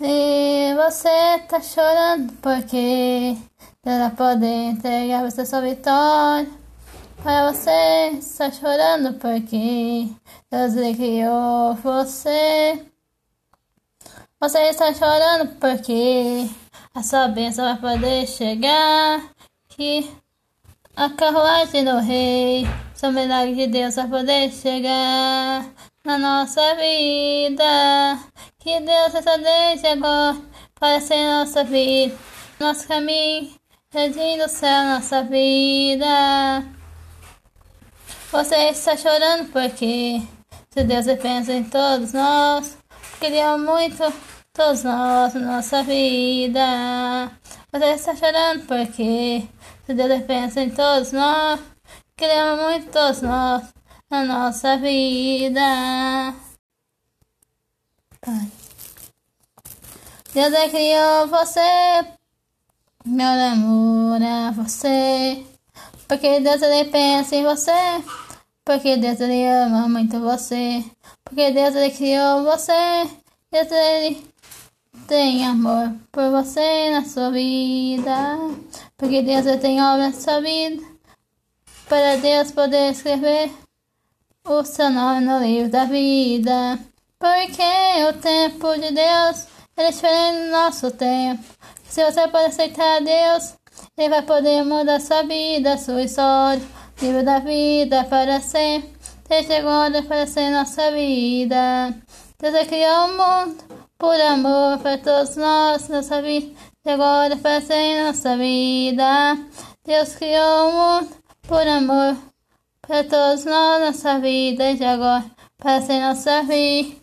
E você tá chorando porque Deus vai poder entregar você sua vitória. Para você está chorando porque Deus lhe criou você. Você está chorando porque a sua bênção vai poder chegar. Que a carruagem do rei, seu milagre de Deus vai poder chegar na nossa vida. Que Deus essa desde agora para ser nossa vida, nosso caminho, jardim do céu, nossa vida. Você está chorando porque se Deus pensa em todos nós, queria muito todos nós nossa vida. Você está chorando porque se Deus pensa em todos nós, queremos muito todos nós na nossa vida. Deus é criou você, meu amor a você, porque Deus ele pensa em você, porque Deus ele ama muito você, porque Deus ele criou você, Deus ele tem amor por você na sua vida, porque Deus ele tem obra na sua vida, para Deus poder escrever o seu nome no livro da vida. Porque o tempo de Deus é diferente do nosso tempo. Se você pode aceitar Deus, Ele vai poder mudar sua vida, sua história, livro da vida para sempre. Desde agora para ser nossa vida. Deus criou o mundo por amor para todos nós, nossa vida. Agora para ser nossa vida. Deus criou o mundo por amor para todos nós, nossa vida. De agora para ser nossa vida.